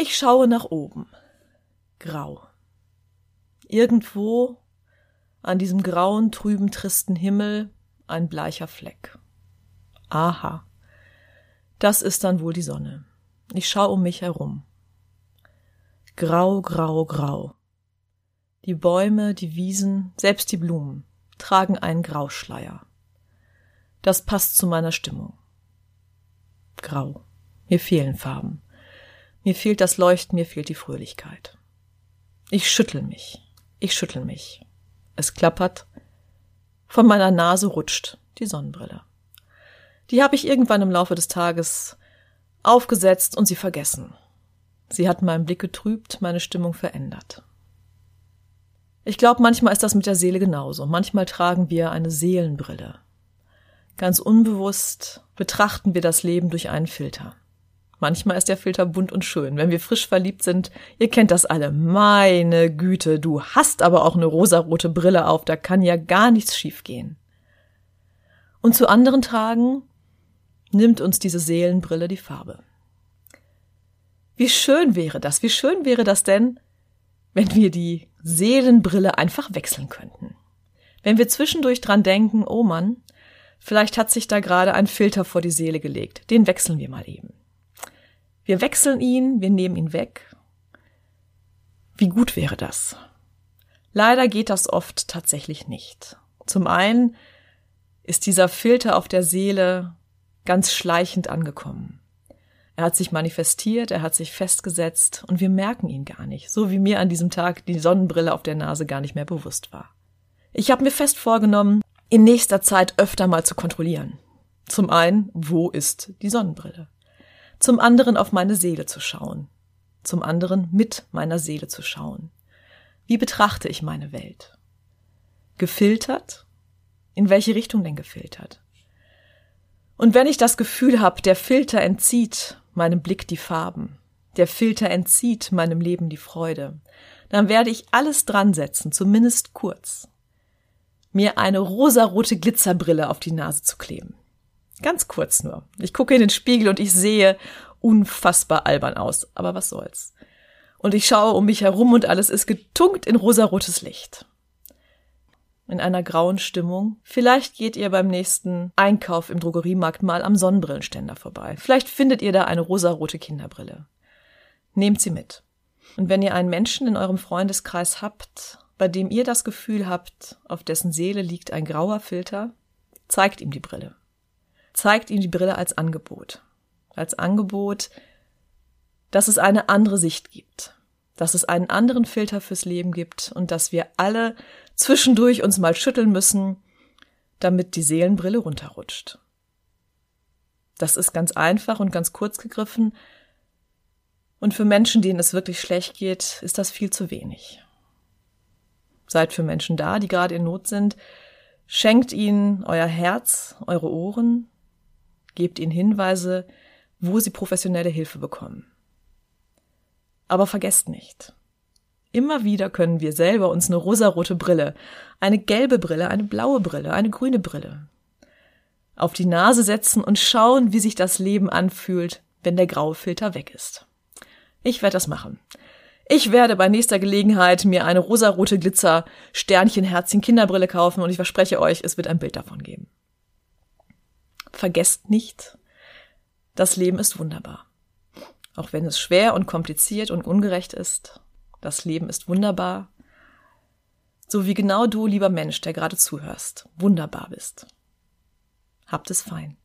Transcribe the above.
Ich schaue nach oben. Grau. Irgendwo an diesem grauen, trüben, tristen Himmel ein bleicher Fleck. Aha. Das ist dann wohl die Sonne. Ich schaue um mich herum. Grau, grau, grau. Die Bäume, die Wiesen, selbst die Blumen tragen einen Grauschleier. Das passt zu meiner Stimmung. Grau. Mir fehlen Farben. Mir fehlt das Leuchten, mir fehlt die Fröhlichkeit. Ich schüttel mich. Ich schüttel mich. Es klappert. Von meiner Nase rutscht die Sonnenbrille. Die habe ich irgendwann im Laufe des Tages aufgesetzt und sie vergessen. Sie hat meinen Blick getrübt, meine Stimmung verändert. Ich glaube, manchmal ist das mit der Seele genauso. Manchmal tragen wir eine Seelenbrille. Ganz unbewusst betrachten wir das Leben durch einen Filter. Manchmal ist der Filter bunt und schön. Wenn wir frisch verliebt sind, ihr kennt das alle. Meine Güte, du hast aber auch eine rosarote Brille auf, da kann ja gar nichts schiefgehen. Und zu anderen Tagen nimmt uns diese Seelenbrille die Farbe. Wie schön wäre das, wie schön wäre das denn, wenn wir die Seelenbrille einfach wechseln könnten. Wenn wir zwischendurch dran denken, oh Mann, vielleicht hat sich da gerade ein Filter vor die Seele gelegt, den wechseln wir mal eben. Wir wechseln ihn, wir nehmen ihn weg. Wie gut wäre das? Leider geht das oft tatsächlich nicht. Zum einen ist dieser Filter auf der Seele ganz schleichend angekommen. Er hat sich manifestiert, er hat sich festgesetzt und wir merken ihn gar nicht, so wie mir an diesem Tag die Sonnenbrille auf der Nase gar nicht mehr bewusst war. Ich habe mir fest vorgenommen, in nächster Zeit öfter mal zu kontrollieren. Zum einen, wo ist die Sonnenbrille? Zum anderen auf meine Seele zu schauen. Zum anderen mit meiner Seele zu schauen. Wie betrachte ich meine Welt? Gefiltert? In welche Richtung denn gefiltert? Und wenn ich das Gefühl habe, der Filter entzieht meinem Blick die Farben, der Filter entzieht meinem Leben die Freude, dann werde ich alles dran setzen, zumindest kurz, mir eine rosarote Glitzerbrille auf die Nase zu kleben. Ganz kurz nur. Ich gucke in den Spiegel und ich sehe unfassbar albern aus, aber was soll's. Und ich schaue um mich herum und alles ist getunkt in rosarotes Licht in einer grauen Stimmung. Vielleicht geht ihr beim nächsten Einkauf im Drogeriemarkt mal am Sonnenbrillenständer vorbei. Vielleicht findet ihr da eine rosarote Kinderbrille. Nehmt sie mit. Und wenn ihr einen Menschen in eurem Freundeskreis habt, bei dem ihr das Gefühl habt, auf dessen Seele liegt ein grauer Filter, zeigt ihm die Brille. Zeigt ihm die Brille als Angebot. Als Angebot, dass es eine andere Sicht gibt, dass es einen anderen Filter fürs Leben gibt und dass wir alle zwischendurch uns mal schütteln müssen, damit die Seelenbrille runterrutscht. Das ist ganz einfach und ganz kurz gegriffen. Und für Menschen, denen es wirklich schlecht geht, ist das viel zu wenig. Seid für Menschen da, die gerade in Not sind. Schenkt ihnen euer Herz, eure Ohren. Gebt ihnen Hinweise, wo sie professionelle Hilfe bekommen. Aber vergesst nicht, Immer wieder können wir selber uns eine rosarote Brille, eine gelbe Brille, eine blaue Brille, eine grüne Brille auf die Nase setzen und schauen, wie sich das Leben anfühlt, wenn der graue Filter weg ist. Ich werde das machen. Ich werde bei nächster Gelegenheit mir eine rosarote Glitzer Sternchen Herzchen Kinderbrille kaufen und ich verspreche euch, es wird ein Bild davon geben. Vergesst nicht, das Leben ist wunderbar. Auch wenn es schwer und kompliziert und ungerecht ist, das Leben ist wunderbar. So wie genau du, lieber Mensch, der gerade zuhörst, wunderbar bist. Habt es fein.